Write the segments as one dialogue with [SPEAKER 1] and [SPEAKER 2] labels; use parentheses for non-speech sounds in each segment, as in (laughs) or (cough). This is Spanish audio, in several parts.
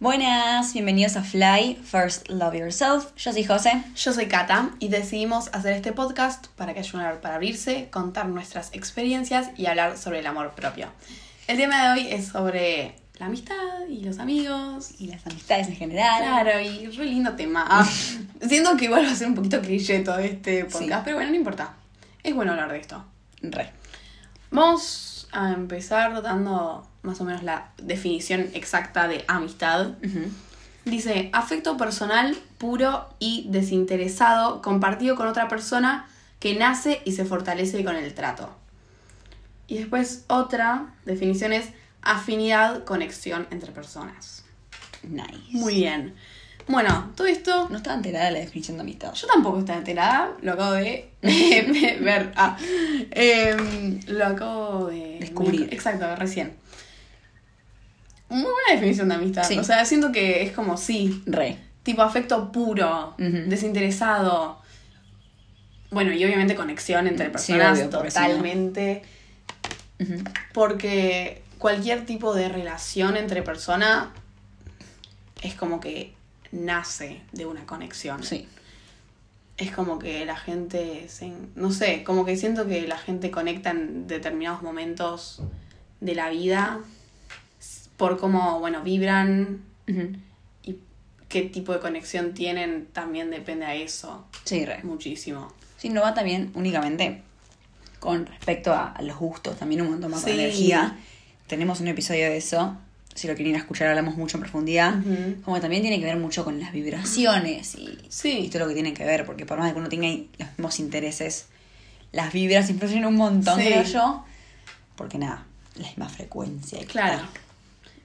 [SPEAKER 1] Buenas, bienvenidos a Fly, First Love Yourself. Yo soy José.
[SPEAKER 2] Yo soy Kata y decidimos hacer este podcast para que ayuden para abrirse, contar nuestras experiencias y hablar sobre el amor propio. El tema de hoy es sobre la amistad y los amigos.
[SPEAKER 1] Y las amistades en general.
[SPEAKER 2] Claro, y re lindo tema. Ah, (laughs) siento que igual va a ser un poquito cliché todo este podcast,
[SPEAKER 1] Sí.
[SPEAKER 2] pero bueno, no importa. Es bueno hablar de esto.
[SPEAKER 1] Re.
[SPEAKER 2] Vamos a empezar dando más o menos la definición exacta de amistad. Dice, afecto personal, puro y desinteresado, compartido con otra persona que nace y se fortalece con el trato. Y después otra definición es afinidad, conexión entre personas.
[SPEAKER 1] Nice.
[SPEAKER 2] Muy bien. Bueno, todo esto
[SPEAKER 1] No estaba enterada de la definición de amistad.
[SPEAKER 2] yo tampoco estaba enterada, lo acabo de (laughs) ver. Ah, em, lo acabo de
[SPEAKER 1] Descubrir.
[SPEAKER 2] Exacto, recién. Muy buena definición de amistad.
[SPEAKER 1] Sí.
[SPEAKER 2] O sea, siento que es como sí,
[SPEAKER 1] Re.
[SPEAKER 2] tipo afecto puro, desinteresado. Bueno, y obviamente conexión entre
[SPEAKER 1] Sí,
[SPEAKER 2] personas
[SPEAKER 1] obvio,
[SPEAKER 2] totalmente. Porque cualquier tipo de relación entre personas es como que nace de una conexión.
[SPEAKER 1] Sí.
[SPEAKER 2] Es como que la gente se... No sé, como que siento que la gente conecta en determinados momentos de la vida por cómo, bueno, vibran y qué tipo de conexión tienen también depende a eso
[SPEAKER 1] Sí, re.
[SPEAKER 2] muchísimo.
[SPEAKER 1] Sí, no va también únicamente con respecto a, a los gustos, también un montón más con
[SPEAKER 2] Sí.
[SPEAKER 1] energía. Tenemos un episodio de eso. Si lo quieren escuchar, hablamos mucho en profundidad. Como que también tiene que ver mucho con las vibraciones y,
[SPEAKER 2] Sí.
[SPEAKER 1] y todo lo que tiene que ver, porque por más que uno tenga los mismos intereses, las vibras influyen un montón,
[SPEAKER 2] Sí.
[SPEAKER 1] creo yo. Porque nada, la misma frecuencia. y
[SPEAKER 2] Claro.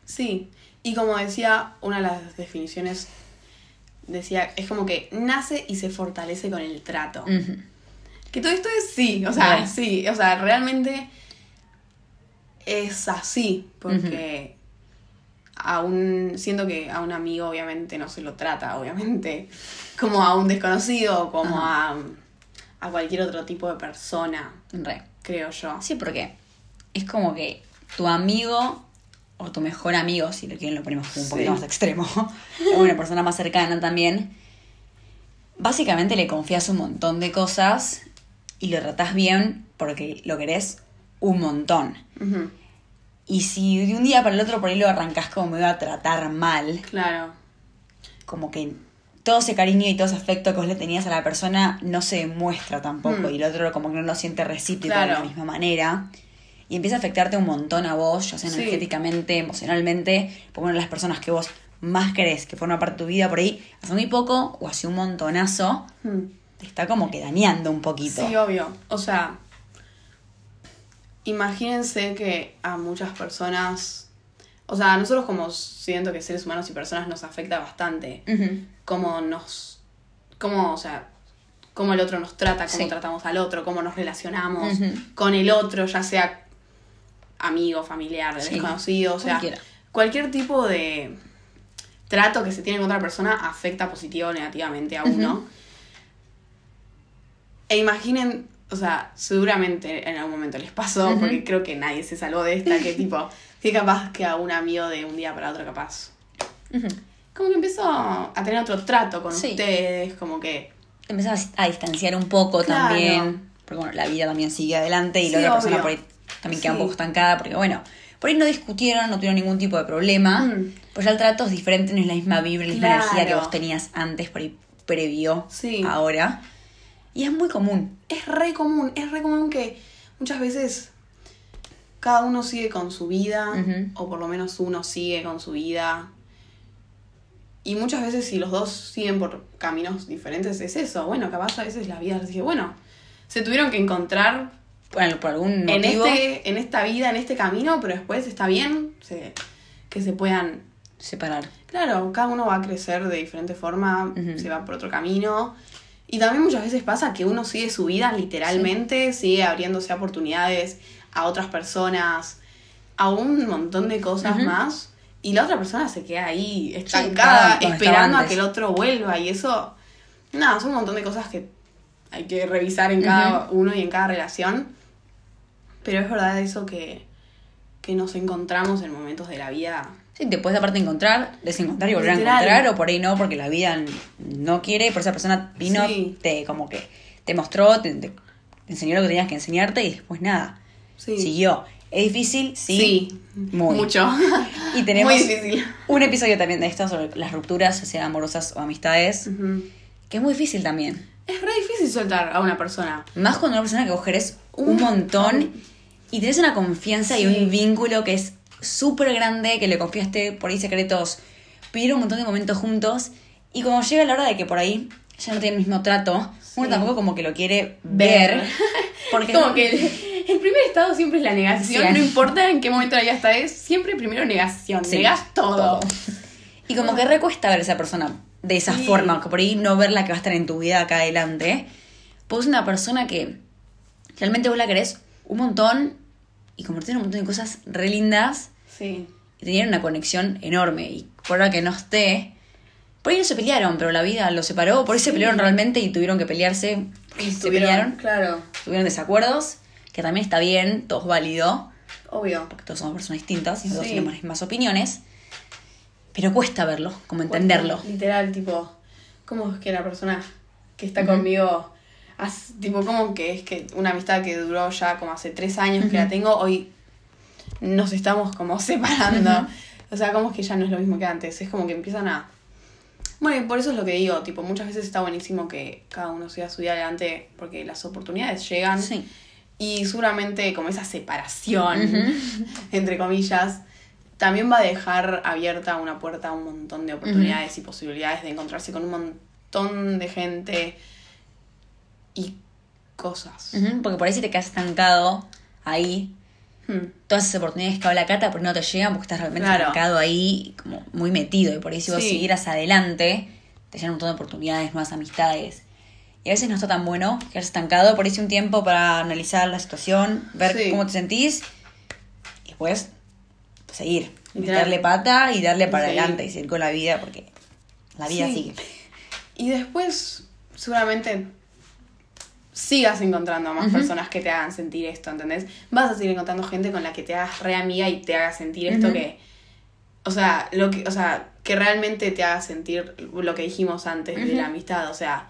[SPEAKER 2] Sí, y como decía, una de las definiciones decía, es como que nace y se fortalece con el trato. Que todo esto es sí, o sea, sí, o sea, realmente es así, porque aún siento que a un amigo obviamente no se lo trata, obviamente, como a un desconocido, como a, a cualquier otro tipo de persona,
[SPEAKER 1] Re.
[SPEAKER 2] creo yo.
[SPEAKER 1] Sí, porque es como que tu amigo o tu mejor amigo, si lo quieren lo ponemos como un poquito
[SPEAKER 2] Sí.
[SPEAKER 1] más extremo, o (laughs) una persona más cercana también, básicamente le confías un montón de cosas y lo tratás bien porque lo querés un montón.
[SPEAKER 2] Ujú,
[SPEAKER 1] Y si de un día para el otro por ahí lo arrancás como me iba a tratar mal,
[SPEAKER 2] Claro,
[SPEAKER 1] como que todo ese cariño y todo ese afecto que vos le tenías a la persona no se demuestra tampoco
[SPEAKER 2] Mm.
[SPEAKER 1] y el otro como que no lo siente recíproco
[SPEAKER 2] Claro.
[SPEAKER 1] de la misma manera y empieza a afectarte un montón a vos, ya sea
[SPEAKER 2] Sí.
[SPEAKER 1] energéticamente, emocionalmente, porque bueno, las personas que vos más querés que forman parte de tu vida por ahí, hace muy poco o hace un montonazo,
[SPEAKER 2] Mm.
[SPEAKER 1] te está como que dañando un poquito.
[SPEAKER 2] Sí, obvio. O sea, imagínense que a muchas personas, o sea, a nosotros como siento que seres humanos y personas nos afecta bastante
[SPEAKER 1] Ujú.
[SPEAKER 2] cómo nos, cómo, o sea, cómo el otro nos trata, cómo
[SPEAKER 1] Sí.
[SPEAKER 2] tratamos al otro, cómo nos relacionamos con el otro, ya sea amigo, familiar,
[SPEAKER 1] Sí.
[SPEAKER 2] desconocido, o sea,
[SPEAKER 1] Cualquiera.
[SPEAKER 2] cualquier tipo de trato que se tiene con otra persona afecta positivo o negativamente a uno. E imaginen, o sea, seguramente en algún momento les pasó, porque creo que nadie se salvó de esta, que (laughs) tipo, que capaz que a un amigo de un día para otro capaz. Como que empezó a tener otro trato con
[SPEAKER 1] Sí.
[SPEAKER 2] ustedes, como que...
[SPEAKER 1] Te empezás a distanciar un poco
[SPEAKER 2] Claro.
[SPEAKER 1] también. Porque bueno, la vida también sigue adelante y la
[SPEAKER 2] Sí,
[SPEAKER 1] otra persona por ahí también queda un poco estancada. Porque bueno, por ahí no discutieron, no tuvieron ningún tipo de problema.
[SPEAKER 2] Mm.
[SPEAKER 1] Pues ya el trato es diferente, no es la misma vibra, la misma energía que vos tenías antes, por ahí previo,
[SPEAKER 2] Sí.
[SPEAKER 1] ahora. Y es muy común.
[SPEAKER 2] Es re común, es re común que muchas veces cada uno sigue con su vida, o por lo menos uno sigue con su vida. Y muchas veces si los dos siguen por caminos diferentes es eso. Bueno, capaz a veces la vida les dice, bueno, se tuvieron que encontrar
[SPEAKER 1] Bueno, por algún
[SPEAKER 2] en,
[SPEAKER 1] motivo
[SPEAKER 2] este, en esta vida, en este camino, pero después está bien se- que se puedan...
[SPEAKER 1] separar.
[SPEAKER 2] Claro, cada uno va a crecer de diferente forma, se va por otro camino. Y también muchas veces pasa que uno sigue su vida literalmente, sigue abriéndose oportunidades a otras personas, a un montón de cosas más. Y la otra persona se queda ahí estancada, esperando a que el otro vuelva. Y eso, nada, son un montón de cosas que hay que revisar en cada uno y en cada relación. Pero es verdad eso que, que nos encontramos en momentos de la vida
[SPEAKER 1] Sí, te puedes aparte encontrar, desencontrar y volver a
[SPEAKER 2] Literal.
[SPEAKER 1] encontrar, o por ahí no, porque la vida no quiere, por esa persona vino,
[SPEAKER 2] Sí.
[SPEAKER 1] te como que te mostró, te, te- te enseñó lo que tenías que enseñarte y después nada.
[SPEAKER 2] Sí.
[SPEAKER 1] Siguió. ¿Es difícil? Sí.
[SPEAKER 2] Sí,
[SPEAKER 1] Muy.
[SPEAKER 2] mucho.
[SPEAKER 1] Y tenemos
[SPEAKER 2] Muy difícil.
[SPEAKER 1] un episodio también de esto sobre las rupturas, ya sean amorosas o amistades,
[SPEAKER 2] Ujú.
[SPEAKER 1] que es muy difícil también.
[SPEAKER 2] Es re difícil soltar a una persona.
[SPEAKER 1] Más cuando una persona que vos querés un montón
[SPEAKER 2] montón.
[SPEAKER 1] y tenés una confianza y
[SPEAKER 2] Sí.
[SPEAKER 1] un vínculo que es súper grande, que le confiaste por ahí secretos, vivieron un montón de momentos juntos y cuando llega la hora de que por ahí ya no tiene el mismo trato, uno
[SPEAKER 2] Sí.
[SPEAKER 1] tampoco como que lo quiere ver.
[SPEAKER 2] Ver. (laughs)
[SPEAKER 1] Porque
[SPEAKER 2] Como que el, el primer estado siempre es la negación.
[SPEAKER 1] Sí.
[SPEAKER 2] No importa en qué momento de la vida estás, siempre primero negación.
[SPEAKER 1] Sí,
[SPEAKER 2] Negas todo.
[SPEAKER 1] Y como que recuesta ver a esa persona de esa forma, que por ahí no verla que va a estar en tu vida acá adelante. Pues una persona que realmente vos la querés un montón y compartieron un montón de cosas re lindas
[SPEAKER 2] Sí.
[SPEAKER 1] y tenían una conexión enorme. Y por ahora que no esté, por ahí no se pelearon, pero la vida los separó, por ahí se pelearon realmente y tuvieron que pelearse.
[SPEAKER 2] Y
[SPEAKER 1] se pelearon,
[SPEAKER 2] Claro.
[SPEAKER 1] tuvieron desacuerdos, que también está bien, todo es válido,
[SPEAKER 2] Obvio.
[SPEAKER 1] porque todos somos personas distintas y todos
[SPEAKER 2] Sí.
[SPEAKER 1] tenemos las mismas opiniones. Pero cuesta verlo, como entenderlo.
[SPEAKER 2] Literal, tipo, ¿cómo es que la persona que está conmigo, has- tipo, cómo que es que una amistad que duró ya como hace tres años que la tengo, hoy nos estamos como (laughs) separando? O sea, como es que ya no es lo mismo que antes, es como que empiezan a... Bueno, y por eso es lo que digo, tipo, muchas veces está buenísimo que cada uno siga su día adelante porque las oportunidades llegan
[SPEAKER 1] Sí.
[SPEAKER 2] y seguramente como esa separación, (laughs) entre comillas, también va a dejar abierta una puerta a un montón de oportunidades y posibilidades de encontrarse con un montón de gente y cosas.
[SPEAKER 1] Porque por ahí si te quedas estancado ahí,
[SPEAKER 2] Hmm.
[SPEAKER 1] todas esas oportunidades que habla Cata, pero no te llegan porque estás realmente
[SPEAKER 2] Claro.
[SPEAKER 1] ahí, como muy metido. Y por ahí si vos
[SPEAKER 2] Sí.
[SPEAKER 1] siguieras adelante, te llegan un montón de oportunidades, nuevas amistades. Y a veces no está tan bueno quedarse estancado, por ahí un tiempo para analizar la situación, ver
[SPEAKER 2] Sí.
[SPEAKER 1] cómo te sentís y después seguir,
[SPEAKER 2] Literal.
[SPEAKER 1] meterle pata y darle para
[SPEAKER 2] Sí.
[SPEAKER 1] adelante y seguir con la vida porque la vida sigue.
[SPEAKER 2] Y después, seguramente sigas encontrando a más personas que te hagan sentir esto, ¿entendés? Vas a seguir encontrando gente con la que te hagas re amiga y te haga sentir esto que. O sea, lo que, o sea, que realmente te haga sentir lo que dijimos antes de la amistad. O sea,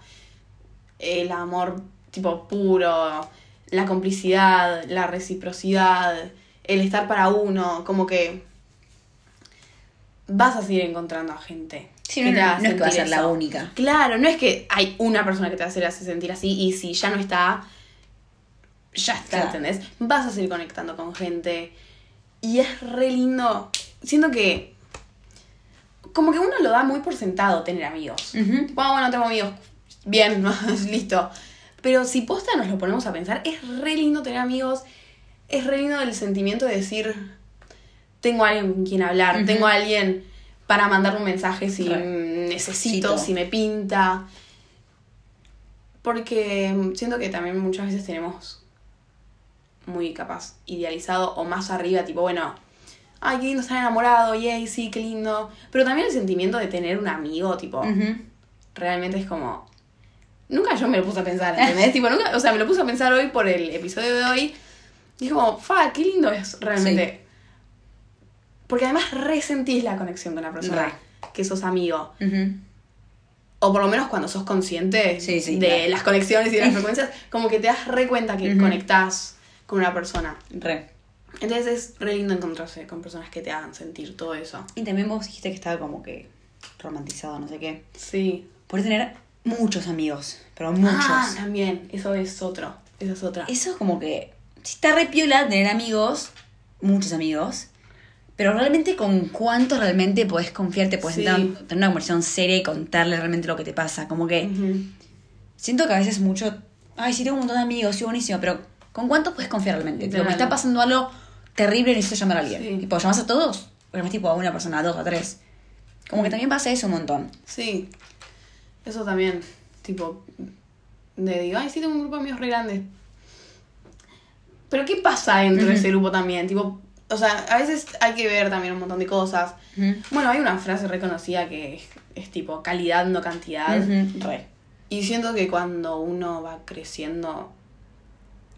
[SPEAKER 2] el amor tipo puro, la complicidad, la reciprocidad, el estar para uno, como que vas a seguir encontrando a gente.
[SPEAKER 1] Sí, no, es que va a ser la única.
[SPEAKER 2] Claro, no es que hay una persona que te hace, hace sentir así y si ya no está, ya está,
[SPEAKER 1] Claro.
[SPEAKER 2] ¿entendés? Vas a seguir conectando con gente y es re lindo. Siento que como que uno lo da muy por sentado tener amigos. Ah, bueno, tengo amigos. Bien, (laughs) listo. Pero si posta nos lo ponemos a pensar, es re lindo tener amigos. Es re lindo el sentimiento de decir, tengo a alguien con quien hablar, tengo a alguien para mandar un mensaje si
[SPEAKER 1] Re.
[SPEAKER 2] necesito, si me pinta. Porque siento que también muchas veces tenemos muy capaz idealizado o más arriba, tipo, bueno, ay, qué lindo estar enamorado, yay, sí, qué lindo. Pero también el sentimiento de tener un amigo, tipo, realmente es como. Nunca yo me lo puse a pensar, ¿entendés? (laughs) tipo, nunca, o sea, me lo puse a pensar hoy por el episodio de hoy. Y es como, fa, qué lindo es realmente. Porque además resentís la conexión con la persona que sos amigo.
[SPEAKER 1] Ujú.
[SPEAKER 2] O por lo menos cuando sos consciente
[SPEAKER 1] Sí, sí,
[SPEAKER 2] de
[SPEAKER 1] claro.
[SPEAKER 2] las conexiones y de las (laughs) frecuencias, como que te das re cuenta que
[SPEAKER 1] Ujú.
[SPEAKER 2] conectás con una persona.
[SPEAKER 1] Re.
[SPEAKER 2] Entonces es re lindo encontrarse con personas que te hagan sentir todo eso.
[SPEAKER 1] Y también vos dijiste que estaba como que romantizado, no sé qué.
[SPEAKER 2] Sí.
[SPEAKER 1] Podés tener muchos amigos, pero muchos.
[SPEAKER 2] Ah, también, eso es otro. Esa es otra.
[SPEAKER 1] Eso es como que. Si está re piola tener amigos, muchos amigos. Pero realmente con cuántos realmente podés confiarte, podés
[SPEAKER 2] Sí.
[SPEAKER 1] tener, tener una conversación seria y contarle realmente lo que te pasa. Como que siento que a veces mucho. Ay, sí, tengo un montón de amigos, sí, buenísimo, pero ¿con cuántos puedes confiar realmente? Tipo,
[SPEAKER 2] Literal.
[SPEAKER 1] me está pasando algo terrible y necesito llamar a alguien.
[SPEAKER 2] Sí.
[SPEAKER 1] Tipo, ¿llamas a todos? O llamas tipo a una persona, a dos, a tres. Como que también pasa eso un montón.
[SPEAKER 2] Sí, eso también, tipo, de digo, ay, sí, tengo un grupo de amigos re grande. Pero ¿qué pasa dentro de
[SPEAKER 1] Ujú.
[SPEAKER 2] ese grupo también? Tipo, o sea, a veces hay que ver también un montón de cosas. Bueno, hay una frase reconocida que es, es tipo calidad, no cantidad.
[SPEAKER 1] Re.
[SPEAKER 2] Y siento que cuando uno va creciendo,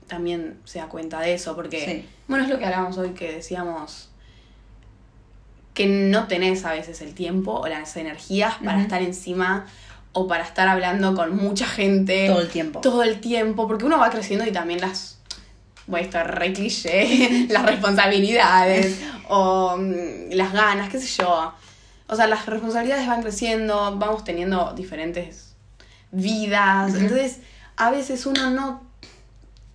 [SPEAKER 2] también se da cuenta de eso, porque,
[SPEAKER 1] Sí.
[SPEAKER 2] bueno, es lo que hablábamos hoy, que decíamos que no tenés a veces el tiempo o las energías para estar encima o para estar hablando con mucha gente
[SPEAKER 1] Todo el tiempo.
[SPEAKER 2] todo el tiempo, porque uno va creciendo y también las, bueno, esto es re cliché, (laughs) las responsabilidades o mm, las ganas, qué sé yo. O sea, las responsabilidades van creciendo, vamos teniendo diferentes vidas, entonces a veces uno no,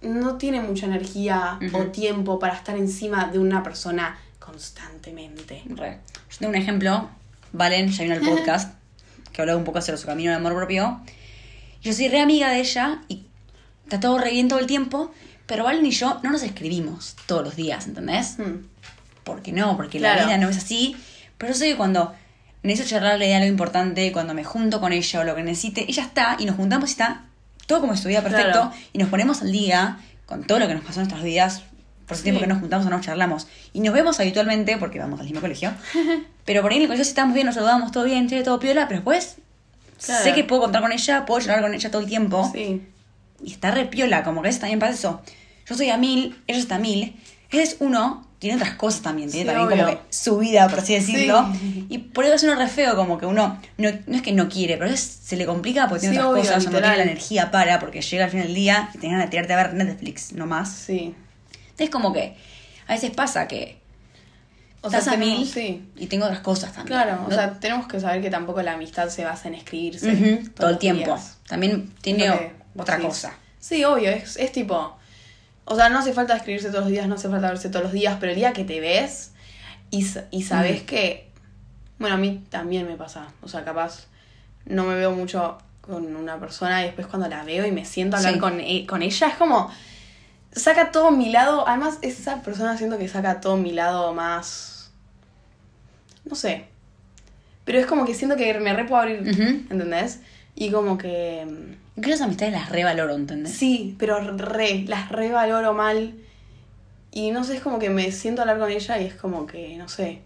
[SPEAKER 2] no tiene mucha energía o tiempo para estar encima de una persona constantemente.
[SPEAKER 1] Re. Yo tengo un ejemplo. Valen ya vino al podcast que hablaba un poco sobre su camino de amor propio. Yo soy re amiga de ella y está todo re bien todo el tiempo, pero Valen y yo no nos escribimos todos los días, ¿entendés?
[SPEAKER 2] Hmm.
[SPEAKER 1] ¿Por qué no? Porque la vida no es así. Pero yo sé que cuando necesito charlarle de algo importante, cuando me junto con ella o lo que necesite, ella está y nos juntamos y está todo como si estuviera perfecto
[SPEAKER 2] Claro.
[SPEAKER 1] y nos ponemos al día con todo lo que nos pasó en nuestras vidas por ese tiempo que nos juntamos o nos charlamos. Y nos vemos habitualmente porque vamos al mismo colegio. (laughs) pero por ahí en el colegio sí estamos bien, nos saludamos, todo bien, todo piola, pero después
[SPEAKER 2] Claro.
[SPEAKER 1] sé que puedo contar con ella, puedo charlar con ella todo el tiempo.
[SPEAKER 2] Sí.
[SPEAKER 1] Y está re piola, como que a veces también pasa eso. Yo soy a mil, ella está a mil. Ella es uno, tiene otras cosas también, tiene
[SPEAKER 2] Sí,
[SPEAKER 1] también como que su vida, por así decirlo.
[SPEAKER 2] Sí.
[SPEAKER 1] Y por eso es uno re feo, como que uno, no, no es que no quiere, pero a veces se le complica porque tiene
[SPEAKER 2] Sí,
[SPEAKER 1] otras
[SPEAKER 2] obvio,
[SPEAKER 1] cosas, o no tiene
[SPEAKER 2] literal.
[SPEAKER 1] la energía para, porque llega al final del día y te ganas de tirarte a ver Netflix, no más.
[SPEAKER 2] Sí.
[SPEAKER 1] Entonces como que a veces pasa que
[SPEAKER 2] O sea,
[SPEAKER 1] estás a
[SPEAKER 2] tenemos-
[SPEAKER 1] mil
[SPEAKER 2] sí.
[SPEAKER 1] y tengo otras cosas también.
[SPEAKER 2] Claro, o sea, tenemos que saber que tampoco la amistad se basa en escribirse
[SPEAKER 1] todo el tiempo.
[SPEAKER 2] días.
[SPEAKER 1] También tiene
[SPEAKER 2] que
[SPEAKER 1] otra cosa.
[SPEAKER 2] Sí, obvio, es, es tipo. O sea, no hace falta escribirse todos los días, no hace falta verse todos los días, pero el día que te ves y, y sabes
[SPEAKER 1] Mm.
[SPEAKER 2] que. Bueno, a mí también me pasa. O sea, capaz no me veo mucho con una persona y después cuando la veo y me siento a hablar
[SPEAKER 1] Sí.
[SPEAKER 2] con, e- con ella, es como. Saca todo mi lado. Además, esa persona siento que saca todo mi lado más. No sé. Pero es como que siento que me re puedo abrir,
[SPEAKER 1] Ujú.
[SPEAKER 2] ¿entendés? Y como que.
[SPEAKER 1] Creo que esas amistades las revaloro, ¿entendés?
[SPEAKER 2] Sí, pero re, las revaloro mal. Y no sé, es como que me siento a hablar con ella y es como que, no sé.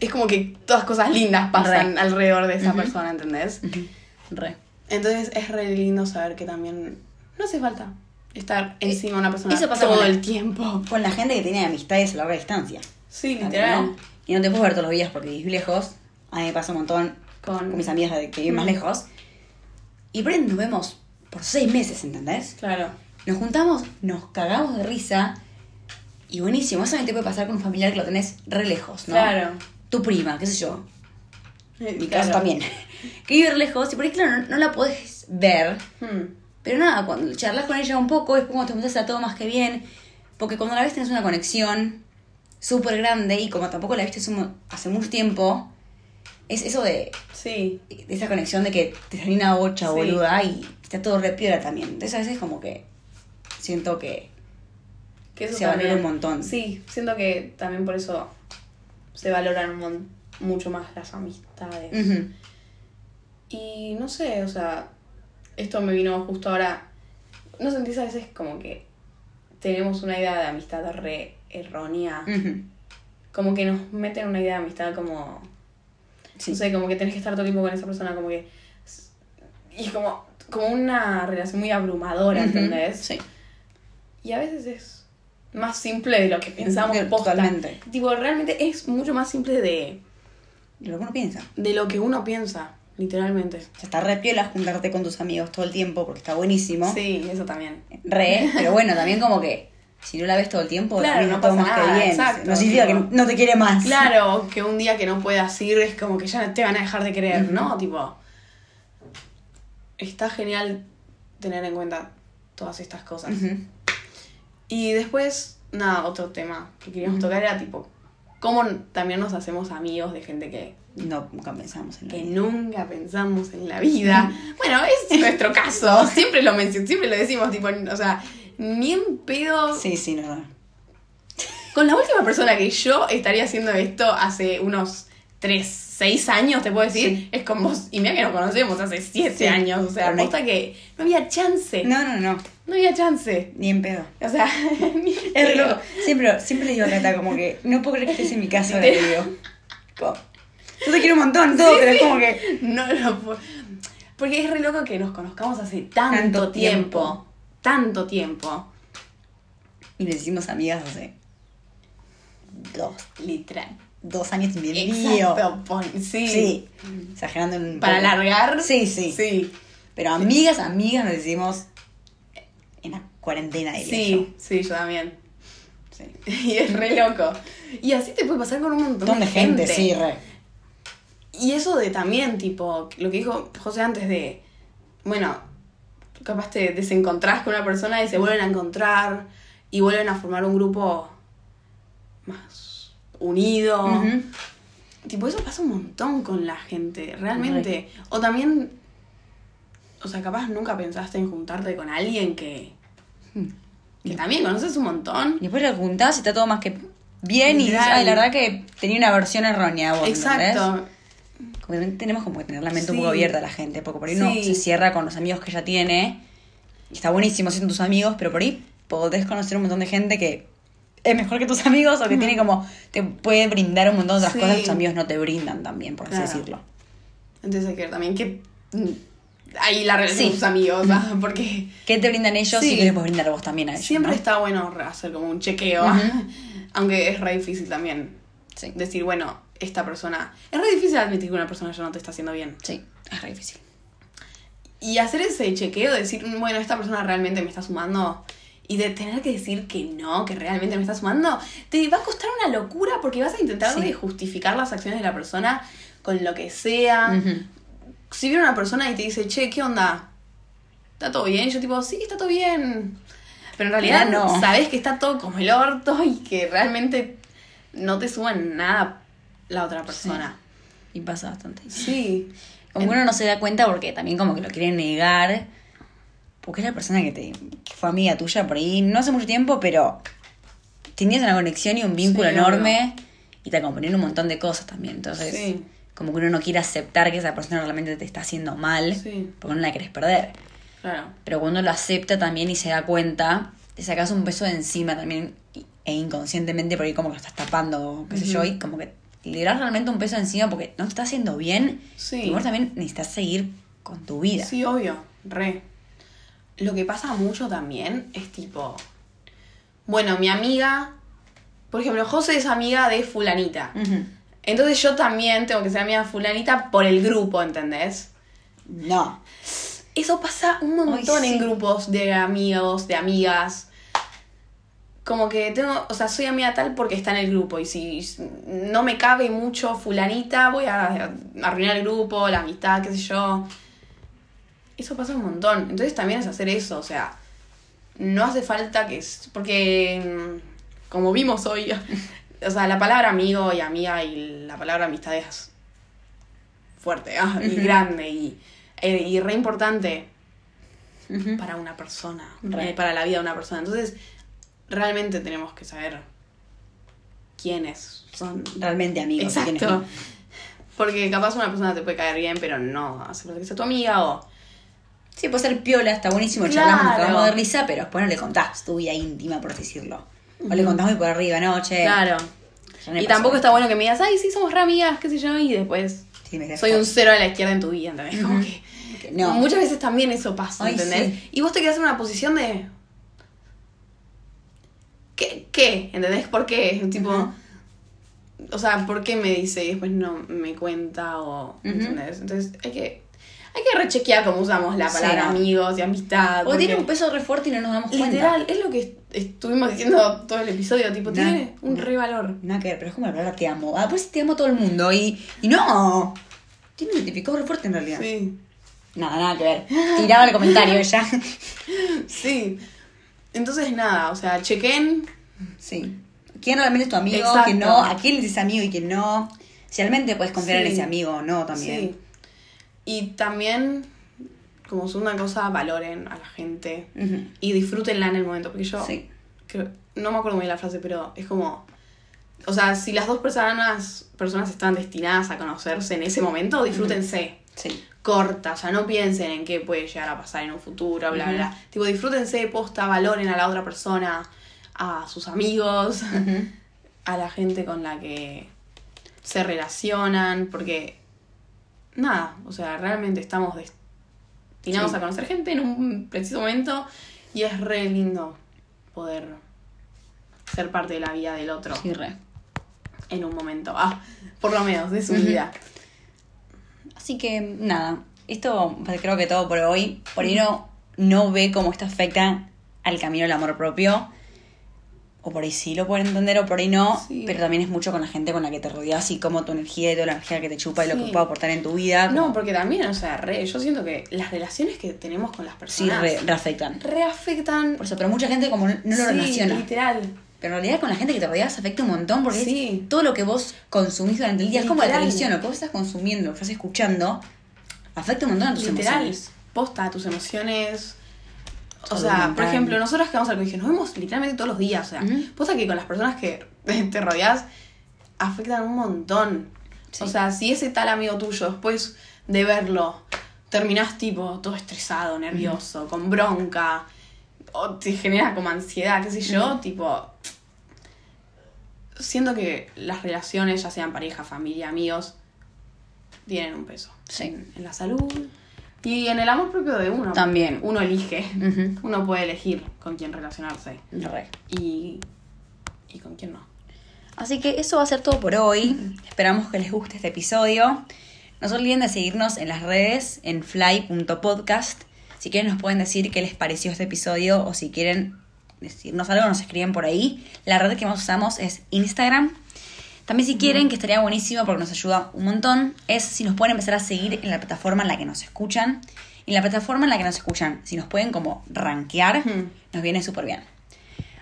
[SPEAKER 2] Es como que todas cosas lindas pasan
[SPEAKER 1] Re.
[SPEAKER 2] alrededor de esa persona, ¿entendés?
[SPEAKER 1] Re.
[SPEAKER 2] Entonces es re lindo saber que también no hace falta estar encima de una persona
[SPEAKER 1] eso pasa
[SPEAKER 2] todo
[SPEAKER 1] la-
[SPEAKER 2] el tiempo.
[SPEAKER 1] Con la gente que tiene amistades a larga distancia.
[SPEAKER 2] Sí, literal.
[SPEAKER 1] ¿no? Y no te puedes ver todos los días porque vivís lejos. A mí me pasa un montón
[SPEAKER 2] Con-
[SPEAKER 1] con, mis amigas que viven más lejos. Y por ahí nos vemos por seis meses, ¿entendés?
[SPEAKER 2] Claro.
[SPEAKER 1] Nos juntamos, nos cagamos de risa. Y buenísimo, eso también te puede pasar con un familiar que lo tenés re lejos, ¿no?
[SPEAKER 2] Claro.
[SPEAKER 1] Tu prima, qué sé yo. En mi
[SPEAKER 2] Claro.
[SPEAKER 1] caso también. (laughs) que vive re lejos y por ahí, claro, no, no la podés ver.
[SPEAKER 2] Hmm.
[SPEAKER 1] Pero nada, cuando charlas con ella un poco, después cuando te juntas a todo más que bien. Porque cuando la ves tenés una conexión súper grande y como tampoco la viste hace mucho tiempo, es eso de,
[SPEAKER 2] Sí.
[SPEAKER 1] de esa conexión de que te salió una bocha
[SPEAKER 2] Sí.
[SPEAKER 1] boluda y está todo re piola también. Entonces a veces como que siento que
[SPEAKER 2] Que eso
[SPEAKER 1] Se valora un montón.
[SPEAKER 2] Sí, siento que también por eso se valoran mucho más las amistades. Y no sé, o sea, esto me vino justo ahora. ¿No sentís a veces como que tenemos una idea de amistad re errónea? Como que nos meten una idea de amistad como.
[SPEAKER 1] Sí.
[SPEAKER 2] No sé, como que tenés que estar todo el tiempo con esa persona, como que. Y es como, como una relación muy abrumadora, ¿entendés?
[SPEAKER 1] Sí.
[SPEAKER 2] Y a veces es más simple de lo que pensamos posta.
[SPEAKER 1] totalmente.
[SPEAKER 2] Tipo, realmente es mucho más simple de,
[SPEAKER 1] Lo que uno piensa.
[SPEAKER 2] de lo que uno piensa, literalmente.
[SPEAKER 1] O sea, está re piola juntarte con tus amigos todo el tiempo porque está buenísimo.
[SPEAKER 2] Sí, eso también.
[SPEAKER 1] Re, pero bueno, también como que si no la ves todo el tiempo,
[SPEAKER 2] Claro, no pasa
[SPEAKER 1] más que
[SPEAKER 2] nada,
[SPEAKER 1] bien.
[SPEAKER 2] exacto,
[SPEAKER 1] no significa que
[SPEAKER 2] tipo-
[SPEAKER 1] no te quiere más.
[SPEAKER 2] Claro, que un día que no puedas ir es como que ya te van a dejar de querer. ¿no? Tipo, está genial tener en cuenta todas estas cosas. Y después, nada, otro tema que queríamos tocar era tipo, cómo también nos hacemos amigos de gente que,
[SPEAKER 1] No, nunca pensamos en
[SPEAKER 2] que
[SPEAKER 1] él.
[SPEAKER 2] nunca pensamos en la vida. Bueno, es nuestro caso, (laughs) siempre lo siempre lo decimos, tipo, o sea, ni en pedo.
[SPEAKER 1] Sí, sí, no, no.
[SPEAKER 2] Con la última persona que yo estaría haciendo esto hace unos 3, 6 años, te puedo decir,
[SPEAKER 1] Sí.
[SPEAKER 2] es con vos. Y mira que nos conocemos hace 7
[SPEAKER 1] Sí.
[SPEAKER 2] años, o sea,
[SPEAKER 1] Pero no
[SPEAKER 2] que no había chance. No,
[SPEAKER 1] No, no, no.
[SPEAKER 2] había chance.
[SPEAKER 1] Ni en pedo.
[SPEAKER 2] O sea, (laughs) ni
[SPEAKER 1] Es re
[SPEAKER 2] pedo.
[SPEAKER 1] loco. Siempre, siempre le digo a Cata como que no puedo creer que estés en mi casa, le digo. Como, Yo te quiero un montón, todo,
[SPEAKER 2] Sí,
[SPEAKER 1] pero es como que.
[SPEAKER 2] No lo puedo. Porque es re loco que nos conozcamos hace tanto,
[SPEAKER 1] Tanto
[SPEAKER 2] tiempo.
[SPEAKER 1] tiempo.
[SPEAKER 2] Tanto tiempo.
[SPEAKER 1] Y nos hicimos amigas hace dos,
[SPEAKER 2] Literal.
[SPEAKER 1] dos años y medio.
[SPEAKER 2] Exacto, sí.
[SPEAKER 1] Sí, exagerando un
[SPEAKER 2] Para
[SPEAKER 1] poco.
[SPEAKER 2] alargar.
[SPEAKER 1] Sí, sí,
[SPEAKER 2] Sí.
[SPEAKER 1] Pero amigas, amigas nos decimos en la cuarentena, diría
[SPEAKER 2] Sí, sí, yo también.
[SPEAKER 1] Sí. (laughs)
[SPEAKER 2] Y es re loco. Y así te puede pasar con un montón,
[SPEAKER 1] Un montón de gente, sí, re.
[SPEAKER 2] Y eso de también, tipo, lo que dijo José antes de, bueno, capaz te desencontrás con una persona y se vuelven a encontrar y vuelven a formar un grupo más unido. Tipo, eso pasa un montón con la gente, realmente. O también, o sea, capaz nunca pensaste en juntarte con alguien que, que también conoces un montón.
[SPEAKER 1] Y después lo juntás y está todo más que bien y dices, ay, la verdad que tenía una versión errónea vos.
[SPEAKER 2] Exacto.
[SPEAKER 1] Que también tenemos como que tener la mente un
[SPEAKER 2] Sí.
[SPEAKER 1] poco abierta a la gente, porque por ahí
[SPEAKER 2] Sí.
[SPEAKER 1] se cierra con los amigos que ya tiene. Y está buenísimo siendo tus amigos, pero por ahí podés conocer un montón de gente que es mejor que tus amigos o que tiene como. te puede brindar un montón de otras
[SPEAKER 2] Sí.
[SPEAKER 1] cosas que tus amigos no te brindan también, por así
[SPEAKER 2] Claro.
[SPEAKER 1] decirlo.
[SPEAKER 2] Entonces hay que ver también que mm, ahí la relación con tus amigos, ¿ah? porque
[SPEAKER 1] ¿Qué te brindan ellos y qué les puedes brindar vos también a ellos?
[SPEAKER 2] siempre
[SPEAKER 1] ¿no?
[SPEAKER 2] está bueno hacer como un chequeo, (laughs) aunque es re difícil también decir, bueno, esta persona... Es re difícil admitir que una persona ya no te está haciendo bien.
[SPEAKER 1] Sí, es re difícil.
[SPEAKER 2] Y hacer ese chequeo, decir, bueno, esta persona realmente me está sumando. Y de tener que decir que no, que realmente me está sumando, te va a costar una locura porque vas a intentar
[SPEAKER 1] Sí.
[SPEAKER 2] de justificar las acciones de la persona con lo que sea.
[SPEAKER 1] Ujú.
[SPEAKER 2] Si viene una persona y te dice, che, ¿qué onda? ¿Está todo bien? Yo tipo, sí, está todo bien. Pero en realidad
[SPEAKER 1] no.
[SPEAKER 2] sabes que está todo como el orto y que realmente no te suman nada la otra persona.
[SPEAKER 1] Y pasa bastante.
[SPEAKER 2] Sí.
[SPEAKER 1] Como que uno no se da cuenta porque también como que lo quiere negar. Porque es la persona que te que fue amiga tuya por ahí, no hace mucho tiempo, pero tenías una conexión y un vínculo
[SPEAKER 2] Sí,
[SPEAKER 1] enorme y te acompañaron un montón de cosas también. Entonces,
[SPEAKER 2] Sí.
[SPEAKER 1] como que uno no quiere aceptar que esa persona realmente te está haciendo mal
[SPEAKER 2] Sí.
[SPEAKER 1] porque no la querés perder.
[SPEAKER 2] Claro.
[SPEAKER 1] Pero cuando lo acepta también y se da cuenta, te sacas un peso de encima también e inconscientemente por ahí como que lo estás tapando, qué sé yo, y como que le liberas realmente un peso encima porque no te está haciendo bien.
[SPEAKER 2] Sí.
[SPEAKER 1] Y vos también necesitas seguir con tu vida.
[SPEAKER 2] Sí, obvio, re. Lo que pasa mucho también es tipo, bueno, mi amiga, por ejemplo, José es amiga de fulanita. Entonces yo también tengo que ser amiga de fulanita por el grupo, ¿entendés?
[SPEAKER 1] No.
[SPEAKER 2] Eso pasa un montón
[SPEAKER 1] Ay, sí.
[SPEAKER 2] en grupos de amigos, de amigas. Como que tengo, o sea, soy amiga tal porque está en el grupo. Y si no me cabe mucho fulanita, voy a arruinar el grupo, la amistad, qué sé yo. Eso pasa un montón. Entonces también es hacer eso, o sea, no hace falta que... es- Porque, mm, como vimos hoy, (laughs) o sea, la palabra amigo y amiga y la palabra amistad es fuerte ah, y grande y, eh, y re importante para una persona,
[SPEAKER 1] Re.
[SPEAKER 2] eh, para la vida de una persona. Entonces, realmente tenemos que saber quiénes son.
[SPEAKER 1] Realmente amigos. ¿quiénes
[SPEAKER 2] Exacto. Porque capaz una persona te puede caer bien, pero no hace falta que sea tu amiga o...
[SPEAKER 1] Sí, puede ser piola, está buenísimo,
[SPEAKER 2] Claro.
[SPEAKER 1] charlamos, de risa, pero después no le contás tu vida íntima, por así decirlo. O le contás muy por arriba anoche.
[SPEAKER 2] Claro. Y
[SPEAKER 1] pasó.
[SPEAKER 2] tampoco está bueno que me digas, ay, sí, somos re amigas, qué sé yo, y después
[SPEAKER 1] Sí,
[SPEAKER 2] soy un cero a la izquierda en tu vida, ¿entendés? Como que...
[SPEAKER 1] No.
[SPEAKER 2] Muchas veces también eso pasa,
[SPEAKER 1] Ay,
[SPEAKER 2] ¿entendés?
[SPEAKER 1] sí.
[SPEAKER 2] Y vos te quedas en una posición de... ¿Qué? ¿Qué? ¿Entendés? ¿Por qué? Tipo... O sea, ¿por qué me dice y después no me cuenta o... ¿Entendés? Entonces hay que... Hay que rechequear cómo usamos la
[SPEAKER 1] Sí,
[SPEAKER 2] palabra
[SPEAKER 1] no.
[SPEAKER 2] amigos y amistad.
[SPEAKER 1] O tiene un peso re fuerte y no nos damos cuenta.
[SPEAKER 2] Literal, es lo que estuvimos diciendo todo el episodio, tipo,
[SPEAKER 1] No,
[SPEAKER 2] tiene un
[SPEAKER 1] no.
[SPEAKER 2] re valor.
[SPEAKER 1] Nada que ver, pero es como la palabra te amo. Ah, pues te amo a todo el mundo. Y, y no. Tiene un identificado re fuerte en realidad.
[SPEAKER 2] Sí.
[SPEAKER 1] Nada, nada que ver. Tiraba el comentario ella. (laughs)
[SPEAKER 2] Sí. Entonces, nada, o sea, chequen.
[SPEAKER 1] Sí. ¿Quién realmente es tu amigo?
[SPEAKER 2] Exacto.
[SPEAKER 1] ¿Quién no? ¿A quién le dices amigo y quién no? Si realmente puedes confiar en ese amigo o no también.
[SPEAKER 2] Sí. Y también, como segunda cosa, valoren a la gente y disfrútenla en el momento. Porque yo,
[SPEAKER 1] Sí.
[SPEAKER 2] creo- no me acuerdo muy bien la frase, pero es como. O sea, si las dos personas, personas están destinadas a conocerse en ese momento, disfrútense.
[SPEAKER 1] Sí.
[SPEAKER 2] Corta, o sea, no piensen en qué puede llegar a pasar en un futuro, bla,
[SPEAKER 1] Ujú.
[SPEAKER 2] bla. Tipo, disfrútense, posta, valoren a la otra persona, a sus amigos, (laughs) a la gente con la que se relacionan, porque, nada, o sea, realmente estamos destinados
[SPEAKER 1] Sí.
[SPEAKER 2] a conocer gente en un preciso momento y es re lindo poder ser parte de la vida del otro.
[SPEAKER 1] Sí, re.
[SPEAKER 2] en un momento, ah, por lo menos de su vida.
[SPEAKER 1] Así que nada, esto pues, creo que todo por hoy. Por ahí no, no ve cómo esto afecta al camino del amor propio. O por ahí sí lo pueden entender o por ahí no.
[SPEAKER 2] Sí.
[SPEAKER 1] Pero también es mucho con la gente con la que te rodeas y cómo tu energía y toda la energía que te chupa y lo
[SPEAKER 2] Sí.
[SPEAKER 1] que puede aportar en tu vida.
[SPEAKER 2] No,
[SPEAKER 1] como-
[SPEAKER 2] porque también, o sea, re, yo siento que las relaciones que tenemos con las
[SPEAKER 1] sí,
[SPEAKER 2] personas
[SPEAKER 1] re- reafectan.
[SPEAKER 2] reafectan.
[SPEAKER 1] Por eso, pero mucha gente como no, no lo
[SPEAKER 2] Sí,
[SPEAKER 1] relaciona.
[SPEAKER 2] literal.
[SPEAKER 1] Pero en realidad con la gente que te rodeas afecta un montón porque
[SPEAKER 2] Sí.
[SPEAKER 1] es todo lo que vos consumís durante el día. Es como la televisión, lo que vos estás consumiendo, lo que estás escuchando, afecta un montón a tus
[SPEAKER 2] Literal.
[SPEAKER 1] emociones.
[SPEAKER 2] Posta, tus emociones. O sea, por ejemplo, nosotros que vamos al colegio, nos vemos literalmente todos los días. O sea,
[SPEAKER 1] Ujú.
[SPEAKER 2] posta que con las personas que (laughs) te rodeas afectan un montón.
[SPEAKER 1] Sí.
[SPEAKER 2] O sea, si ese tal amigo tuyo, después de verlo, terminás tipo todo estresado, nervioso, con bronca, o te genera como ansiedad, qué sé yo, tipo. Siento que las relaciones, ya sean pareja, familia, amigos, tienen un peso.
[SPEAKER 1] Sí.
[SPEAKER 2] En, en la salud y en el amor propio de uno.
[SPEAKER 1] También.
[SPEAKER 2] Uno elige. Uno puede elegir con quién relacionarse
[SPEAKER 1] Re.
[SPEAKER 2] y, y con quién no.
[SPEAKER 1] Así que eso va a ser todo por hoy. Esperamos que les guste este episodio. No se olviden de seguirnos en las redes en fly.podcast. Si quieren nos pueden decir qué les pareció este episodio o si quieren decirnos algo nos escriben por ahí. La red que más usamos es Instagram. También si quieren, que estaría buenísimo porque nos ayuda un montón, es si nos pueden empezar a seguir en la plataforma en la que nos escuchan. Y en la plataforma en la que nos escuchan, si nos pueden como rankear, nos viene súper bien.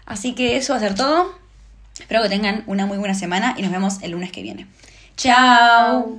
[SPEAKER 1] Así que eso va a ser todo. Espero que tengan una muy buena semana y nos vemos el lunes que viene. ¡Chao!